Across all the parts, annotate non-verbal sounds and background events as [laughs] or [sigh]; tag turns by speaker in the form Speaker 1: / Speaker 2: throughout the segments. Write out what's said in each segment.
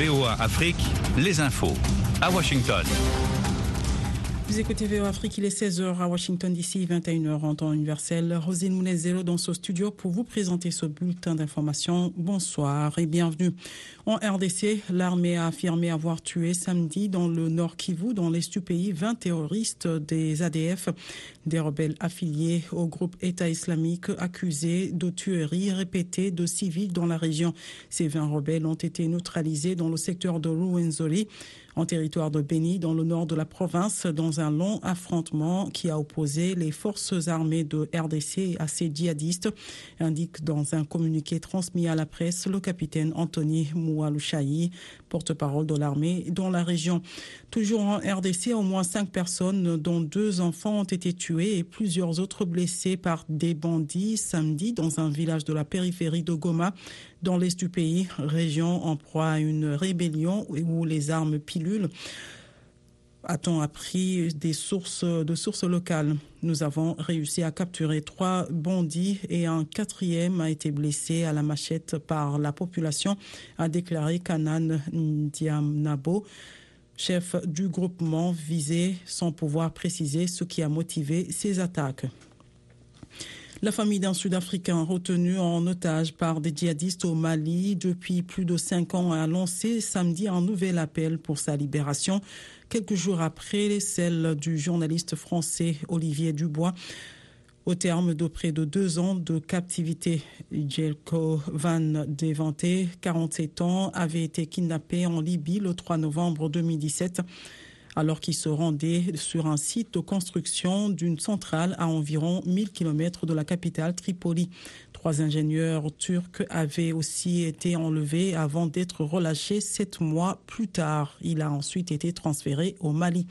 Speaker 1: VOA Afrique, les infos à Washington.
Speaker 2: Vous écoutez VOA Afrique, il est 16h à Washington DC, 21h en temps universel. Rosine Mounez-Zélo dans ce studio pour vous présenter ce bulletin d'information. Bonsoir et bienvenue. En RDC, l'armée a affirmé avoir tué samedi dans le nord Kivu, dans l'est du pays, 20 terroristes des ADF, des rebelles affiliés au groupe État islamique accusés de tueries répétées de civils dans la région. Ces 20 rebelles ont été neutralisés dans le secteur de Ruwenzori en territoire de Beni, dans le nord de la province, dans un long affrontement qui a opposé les forces armées de RDC à ces djihadistes, indique dans un communiqué transmis à la presse le capitaine Anthony Moualouchaï, porte-parole de l'armée dans la région. Toujours en RDC, au moins cinq personnes, dont deux enfants, ont été tués et plusieurs autres blessés par des bandits samedi dans un village de la périphérie de Goma, dans l'est du pays, région en proie à une rébellion où les armes pilules a-t-on appris des sources, de sources locales? Nous avons réussi à capturer trois bandits et un quatrième a été blessé à la machette par la population, a déclaré Kanan Ndiamnabo, chef du groupement visé, sans pouvoir préciser ce qui a motivé ces attaques. La famille d'un Sud-Africain retenu en otage par des djihadistes au Mali depuis plus de cinq ans a lancé samedi un nouvel appel pour sa libération, quelques jours après celle du journaliste français Olivier Dubois. Au terme de près de deux ans de captivité, Jelko Van Devante, 47 ans, avait été kidnappé en Libye le 3 novembre 2017 alors qu'il se rendait sur un site de construction d'une centrale à environ 1000 km de la capitale Tripoli. Trois ingénieurs turcs avaient aussi été enlevés avant d'être relâchés sept mois plus tard. Il a ensuite été transféré au Mali.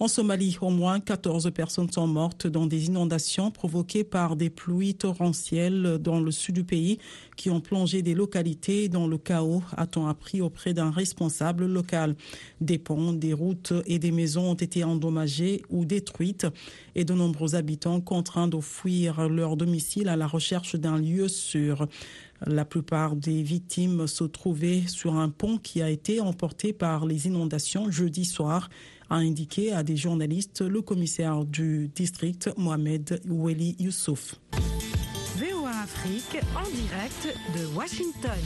Speaker 2: En Somalie, au moins 14 personnes sont mortes dans des inondations provoquées par des pluies torrentielles dans le sud du pays qui ont plongé des localités dans le chaos, a-t-on appris auprès d'un responsable local. Des ponts, des routes et des maisons ont été endommagées ou détruites et de nombreux habitants contraints de fuir leur domicile à la recherche d'un lieu sûr. La plupart des victimes se trouvaient sur un pont qui a été emporté par les inondations jeudi soir a indiqué à des journalistes le commissaire du district Mohamed Weli Youssouf.
Speaker 3: VOA Afrique en direct de Washington.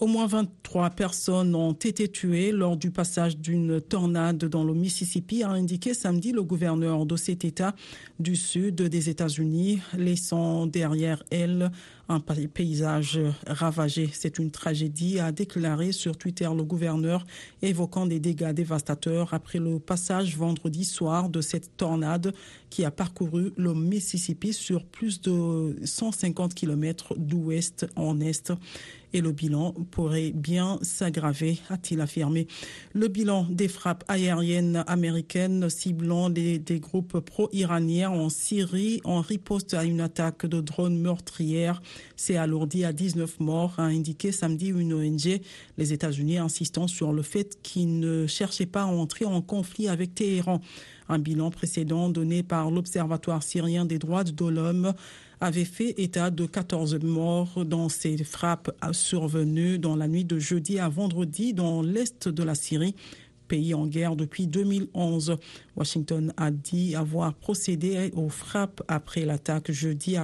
Speaker 2: Au moins 23 personnes ont été tuées lors du passage d'une tornade dans le Mississippi, a indiqué samedi le gouverneur de cet État du sud des États-Unis, laissant derrière elle un paysage ravagé. C'est une tragédie, a déclaré sur Twitter le gouverneur, évoquant des dégâts dévastateurs après le passage vendredi soir de cette tornade qui a parcouru le Mississippi sur plus de 150 km d'ouest en est et le bilan pourrait bien s'aggraver, a-t-il affirmé. Le bilan des frappes aériennes américaines ciblant des, groupes pro-iraniens en Syrie en riposte à une attaque de drones meurtrières s'est alourdi à 19 morts, a indiqué samedi une ONG, les États-Unis insistant sur le fait qu'ils ne cherchaient pas à entrer en conflit avec Téhéran. Un bilan précédent donné par l'Observatoire syrien des droits de l'homme avait fait état de 14 morts dans ces frappes survenues dans la nuit de jeudi à vendredi dans l'est de la Syrie pays en guerre depuis 2011. Washington a dit avoir procédé aux frappes après l'attaque jeudi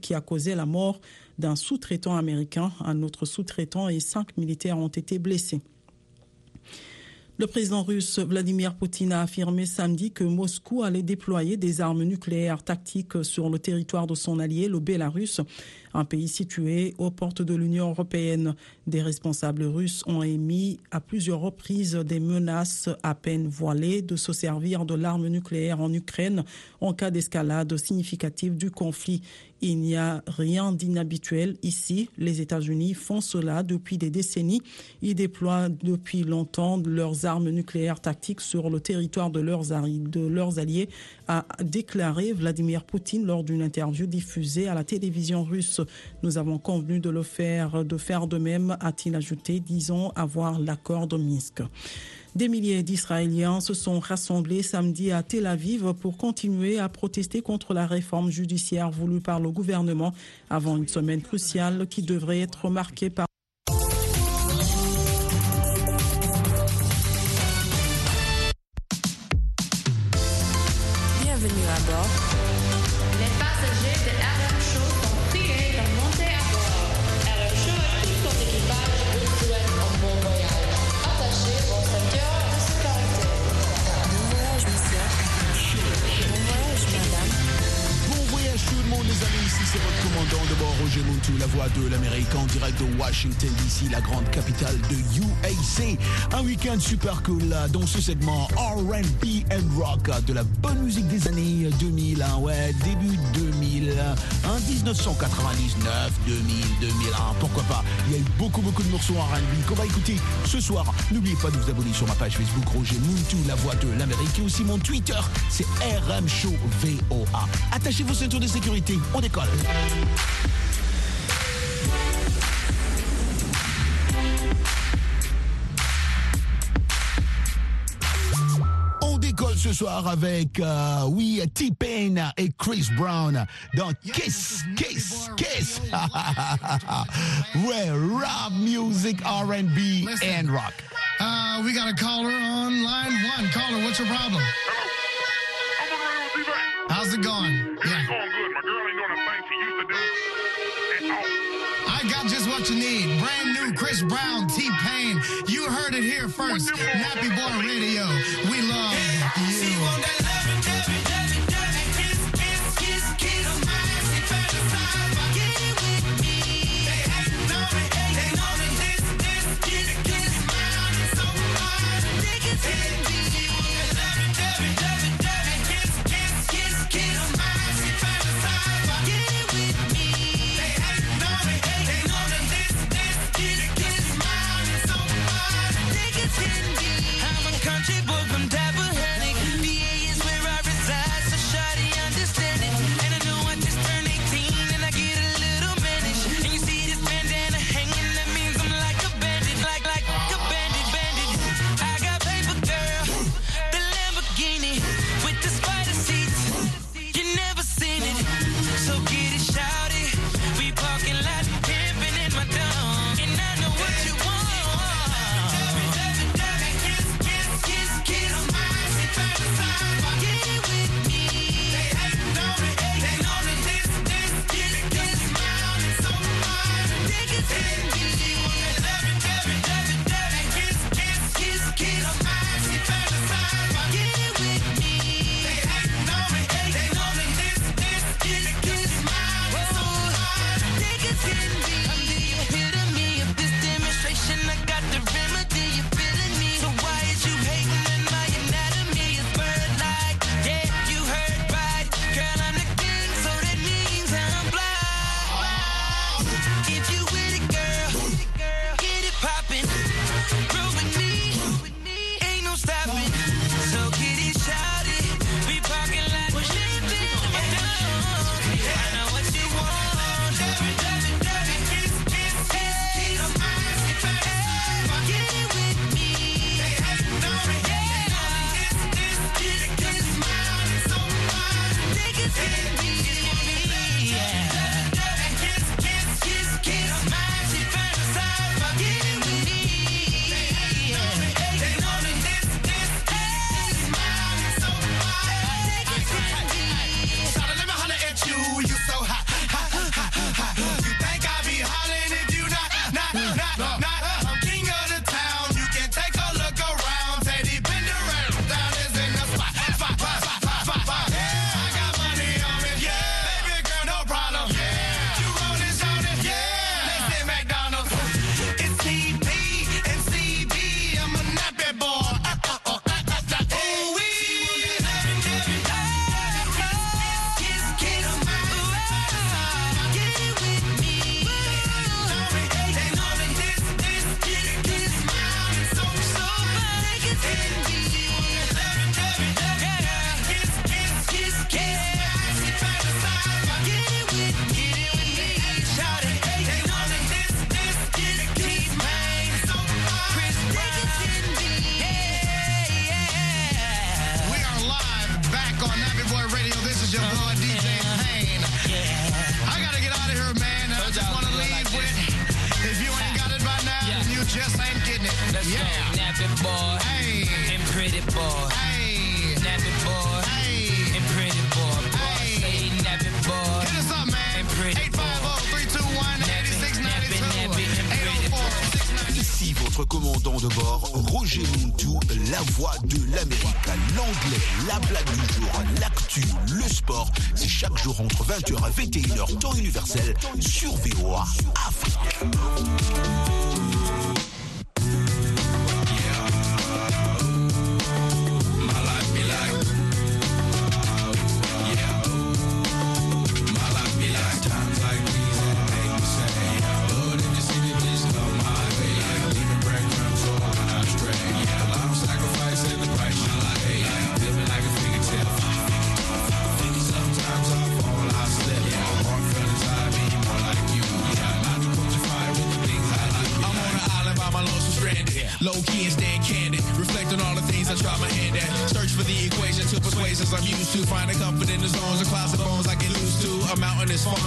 Speaker 2: qui a causé la mort d'un sous-traitant américain. Un autre sous-traitant et cinq militaires ont été blessés. Le président russe Vladimir Poutine a affirmé samedi que Moscou allait déployer des armes nucléaires tactiques sur le territoire de son allié, le Bélarus, un pays situé aux portes de l'Union européenne. Des responsables russes ont émis à plusieurs reprises des menaces à peine voilées de se servir de l'arme nucléaire en Ukraine en cas d'escalade significative du conflit. Il n'y a rien d'inhabituel ici. Les États-Unis font cela depuis des décennies. Ils déploient depuis longtemps leurs armes nucléaires tactiques sur le territoire de leurs, alliés, a déclaré Vladimir Poutine lors d'une interview diffusée à la télévision russe. Nous avons convenu de le faire, de faire de même, a-t-il ajouté, disons avoir l'accord de Minsk. Des milliers d'Israéliens se sont rassemblés samedi à Tel Aviv pour continuer à protester contre la réforme judiciaire voulue par le gouvernement avant une semaine cruciale qui devrait être marquée par
Speaker 4: Super cool dans ce segment R&B and rock de la bonne musique des années 2000, hein, ouais, début 2000, hein, 1999, 2000, 2001, pourquoi pas. Il y a eu beaucoup beaucoup de morceaux en R&B qu'on va écouter ce soir. N'oubliez pas de vous abonner sur ma page Facebook Roger Moutou, la voix de l'Amérique et aussi mon Twitter, c'est RM Show VOA. Attachez vos ceintures de sécurité, on décolle. ce soir avec, euh, oui, T-Pain et Chris Brown dans Kiss, Kiss, Kiss. ouais, rap music, R&B and rock.
Speaker 5: Uh, we got a caller on line one. Caller, what's your problem? How's it going? It's
Speaker 6: going good. My girl ain't doing a thing she used to do And all.
Speaker 5: I got just what you need. Brand new Chris Brown, T-Pain. You heard it here first. Nappy Boy Radio. We love you.
Speaker 4: Commandant de bord, Roger Montou, la voix de l'Amérique. L'anglais, la blague du jour, l'actu, le sport, c'est chaque jour entre 20h et 21h, temps universel, sur VOA Afrique.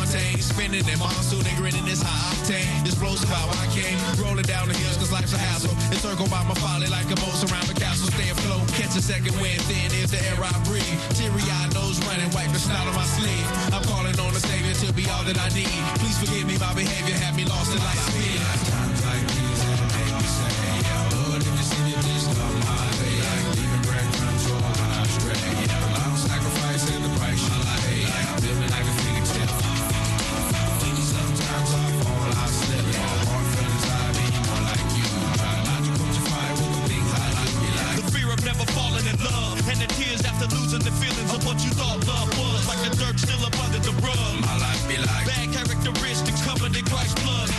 Speaker 7: Fontaine. Spinning in monsoon and grinning is high octane. Explosive how I came. Rolling down the hills cause life's a hassle. Encircled by my folly like a moat around the castle. Stay afloat. Catch a second wind thin is the air I breathe. Teary eyed nose running. Wipe the snout on my sleeve. I'm calling on the savior to be all that I need. Please forgive me my behavior. Had me lost in light speed.
Speaker 8: Still up under the rug
Speaker 7: my life be like.
Speaker 8: Bad characteristics covered in Christ's blood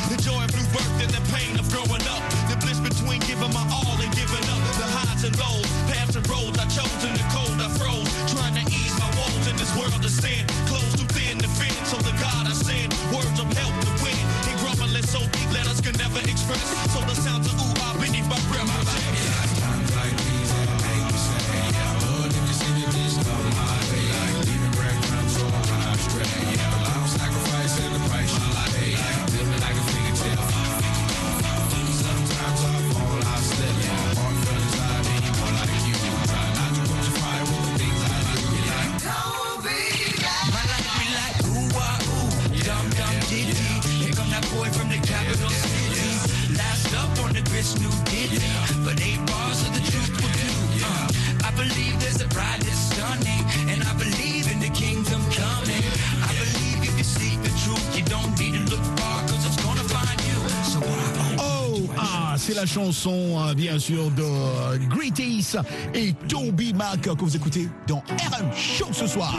Speaker 4: bien sûr, de euh, Great Ace et Toby Mac que vous écoutez dans RM Show ce soir.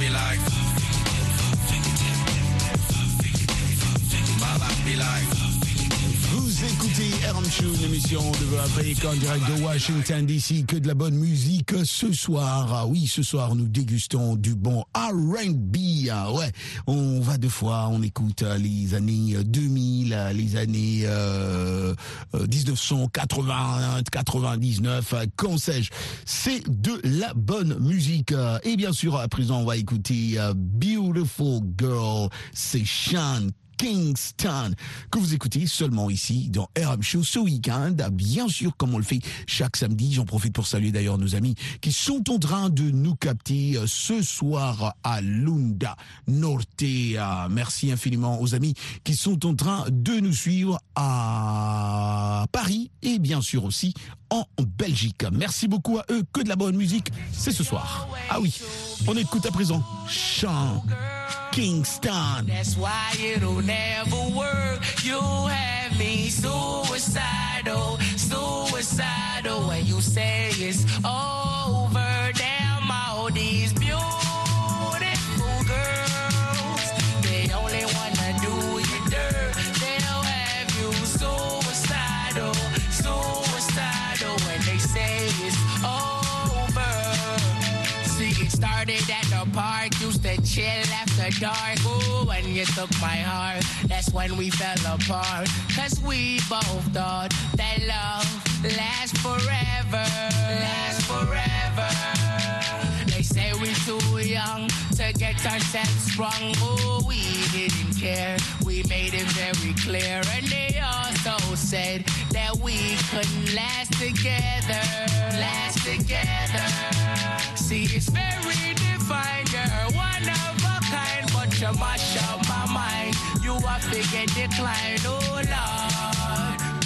Speaker 7: Be like. My life be like.
Speaker 4: Écoutez Show, une émission de Afrique en direct de Washington DC. Que de la bonne musique ce soir. Ah oui, ce soir, nous dégustons du bon R&B. Ah ouais, on va deux fois, on écoute les années 2000, euh, les années euh, euh, 1980, 99, euh, qu'en sais-je. C'est de la bonne musique. Et bien sûr, à présent, on va écouter euh, Beautiful Girl. C'est Sean Kingston, que vous écoutez seulement ici dans RM Show ce week-end. Bien sûr, comme on le fait chaque samedi. J'en profite pour saluer d'ailleurs nos amis qui sont en train de nous capter euh, ce soir à Lunda Norte. Euh, Merci infiniment aux amis qui sont en train de nous suivre à Paris et bien sûr aussi en Belgique. Merci beaucoup à eux. Que de la bonne musique, c'est ce soir. Ah oui, on écoute à présent Sean Kingston.
Speaker 9: That's why it'll never work. You have me suicidal, suicidal. When you say it's over, you took my heart, that's when we fell apart. Cause we both thought that love lasts forever. Lasts forever. They say we're too young to get ourselves sprung. Oh, we didn't care. We made it very clear. And they also said that we couldn't last together. Last together. See, it's very divine. You're one of a kind, but you mash up. Are figure decline. Oh, Lord.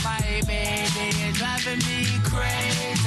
Speaker 9: My baby is driving me crazy.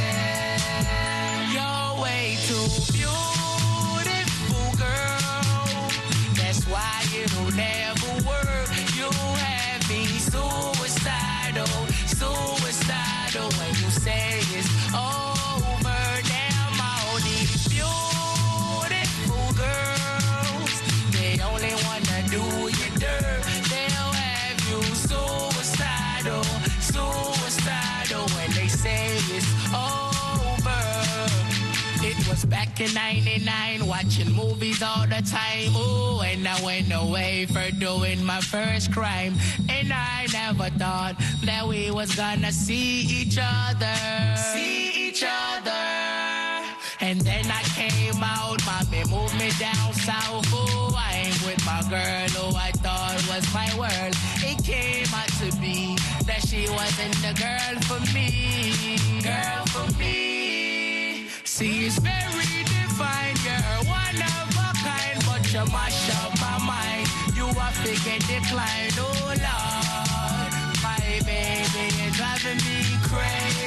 Speaker 9: In 99, watching movies all the time. Ooh, and I went away for doing my first crime. And I never thought that we was gonna see each other. See each other. And then I came out, mommy moved me down south. Ooh, I ain't with my girl who I thought was my world. It came out to be that she wasn't the girl for me. Girl for me. See, it's very divine. You're one of a kind, but you mash up my mind. You are figure decline, oh Lord. My baby is driving me crazy.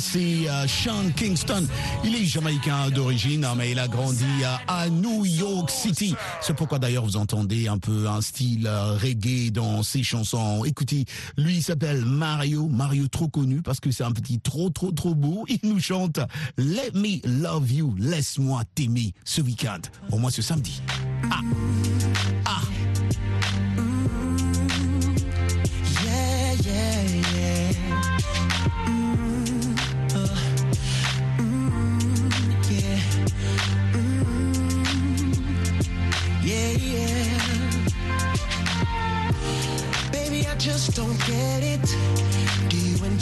Speaker 4: c'est euh, Sean Kingston. Il est jamaïcain d'origine, hein, mais il a grandi euh, à New York City. C'est pourquoi d'ailleurs vous entendez un peu un style euh, reggae dans ses chansons. Écoutez, lui il s'appelle Mario. Mario trop connu parce que c'est un petit trop, trop, trop beau. Il nous chante Let me love you, laisse-moi t'aimer ce week-end. Au moins ce samedi.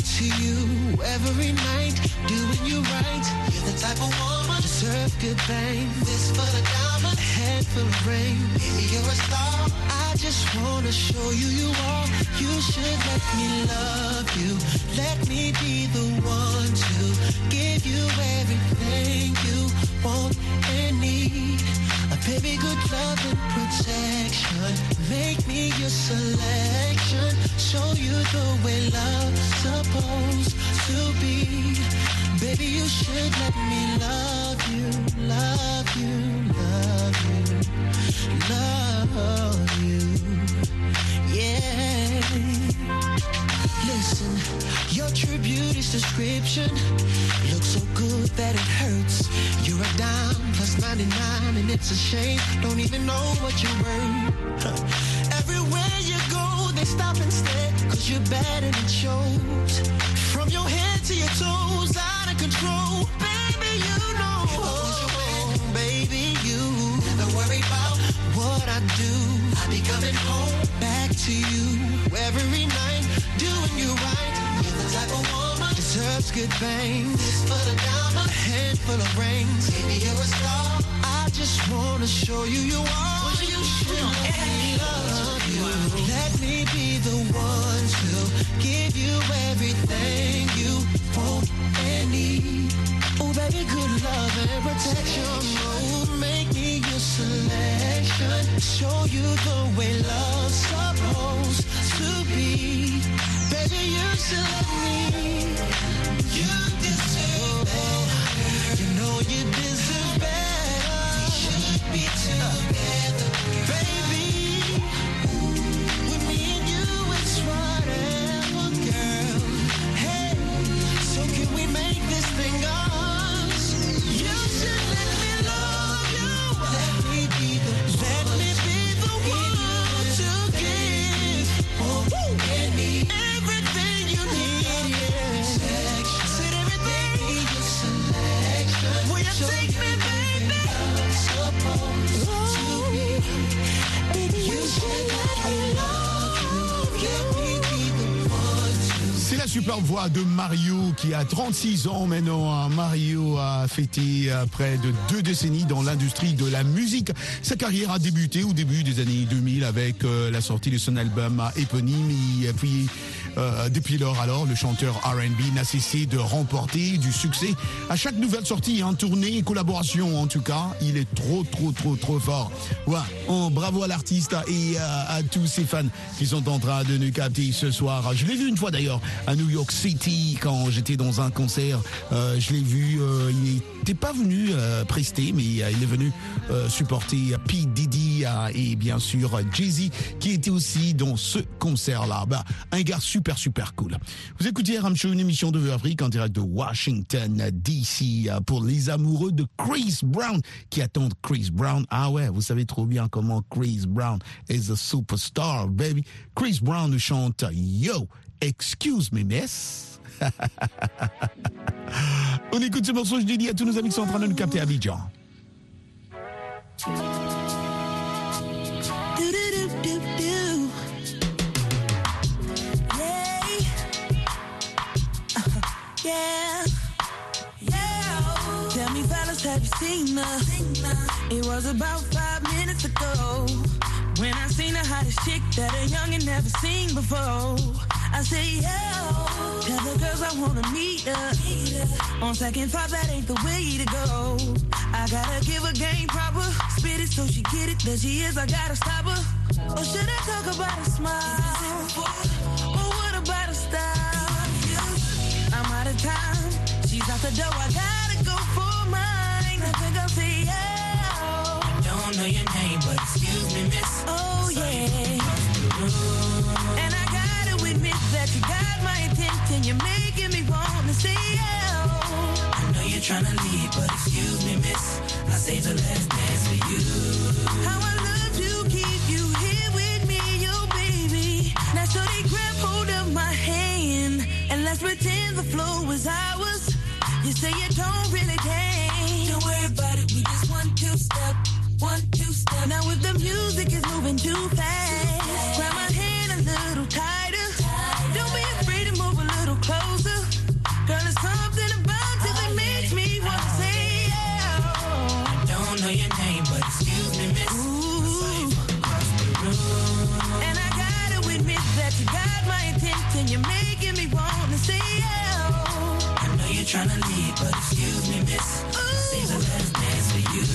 Speaker 10: to you every night, doing you right. You're the type of woman deserve good things. This for the diamond, head full of rain. Baby, you're a star. I just wanna show you you are. You should let me love you. Let me be the one to give you everything you want and need. Baby, good love and protection. Make me your selection. Show you the way love's supposed to be. Baby, you should let me love you, love you, love you, love you. Yeah. Listen, your true is description. Looks so good that it hurts. You're a dime plus 99, and it's a shame. Don't even know what you're worth. Everywhere you go, they stop and stare, cause you're bad and it shows. Be coming home back to you every night, doing you right. You're the type of woman deserves good things. Fistful of diamonds, a handful of rings. Baby, you're a star. I just wanna show you you are. You should love you. Let me be the one to give you everything you want and need. Oh, baby, good love and protection. Oh, make me selection. Show you the way love's supposed to be. Baby, you should let me. You deserve better. You know you deserve better. We should be together. Baby,
Speaker 4: de Mario qui a 36 ans maintenant. hein. Mario a fêté euh, près de deux décennies dans l'industrie de la musique. Sa carrière a débuté au début des années 2000 avec euh, la sortie de son album euh, éponyme. Puis, euh, depuis lors, alors, le chanteur R&B n'a cessé de remporter du succès à chaque nouvelle sortie, en tournée et collaboration. En tout cas, il est trop, trop, trop, trop fort. Ouais. Oh, bravo à l'artiste et euh, à tous ses fans qui sont en train de nous capter ce soir. Je l'ai vu une fois d'ailleurs à New York City quand j'étais dans un concert. Euh, je l'ai vu, euh, il n'était pas venu euh, prester, mais il est venu supporter P. Diddy et bien sûr Jay-Z qui était aussi dans ce concert-là. Bah, un gars super, super cool. Vous écoutez Ram Show, une émission de Vue Afrique en direct de Washington, D.C. pour les amoureux de Chris Brown qui attendent Chris Brown. Ah ouais, vous savez trop bien comment Chris Brown is a superstar, baby. Chris Brown nous chante Yo, excuse me, miss. [laughs] On écoute ce morceau, je dis à tous nos amis qui sont en train de nous capter à Abidjan.
Speaker 5: Yeah. Yeah. Tell me, fellas, have you seen her? It was about five minutes ago when I seen the hottest chick that a youngin' never seen before. I say, yeah. Tell the girls I wanna meet her. On second thought, that ain't the way to go. I gotta give her game proper. Spit it so she get it. There she is, I gotta stop her. Or should I talk about a smile? I gotta go for mine. I yeah.
Speaker 9: Don't know your name, but excuse me, miss.
Speaker 5: Oh yeah. And I gotta admit that you got my attention. You're making me say yeah.
Speaker 9: I know you're trying to leave, but excuse me, miss. I saved the last dance for you.
Speaker 5: How I love to keep you here with me, baby. Now grab hold of my hand and let's pretend the flow is ours. You say you don't really dance.
Speaker 9: Don't worry about it, we just one, two step, one, two step.
Speaker 5: Now if the music is moving too fast, grab my
Speaker 9: trying to leave, but excuse me, miss. I saved the last dance for you.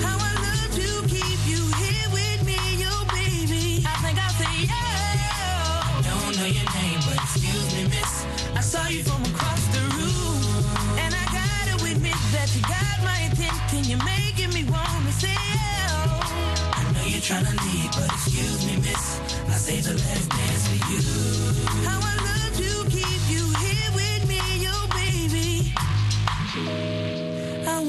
Speaker 5: How I love to keep you here with me, yo baby. I think I'll say yeah.
Speaker 9: Don't know your name, but excuse me, miss.
Speaker 5: I saw you from across the room, and I gotta admit that you got my attention. You're making me wanna say yeah.
Speaker 9: I know you're trying to leave, but excuse me, miss. I say the last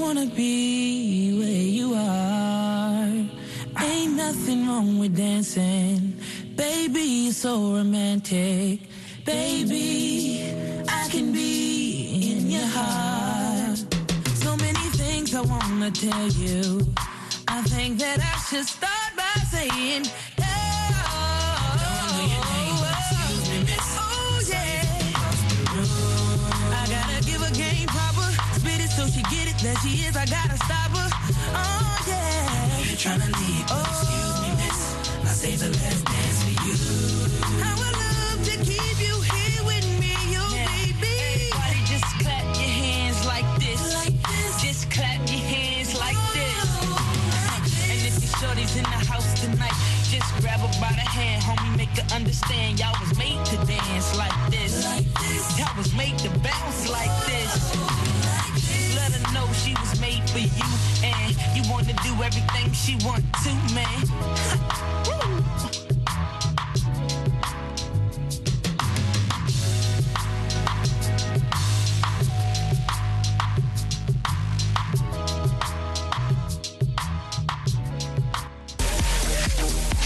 Speaker 5: wanna be where you are. Ain't nothing wrong with dancing. Baby, it's so romantic. Baby, I can be in your heart. So many things I wanna tell you. I think that I should start by saying, that she is. I gotta stop her. Oh yeah. You tryna leave? Oh. Excuse me, miss. I say the last dance for you. I would love to keep you here with me, oh, you baby. Everybody just clap your hands like this. Like this. Just clap your hands like oh, this. And if your shorty's in the house tonight, just grab her by the hand, homie, make her understand y'all was made to dance like everything she want to, man.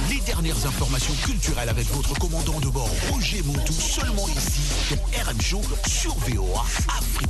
Speaker 4: Les dernières informations culturelles avec votre commandant de bord Roger Montou seulement ici dans RM Show sur VOA Afrique.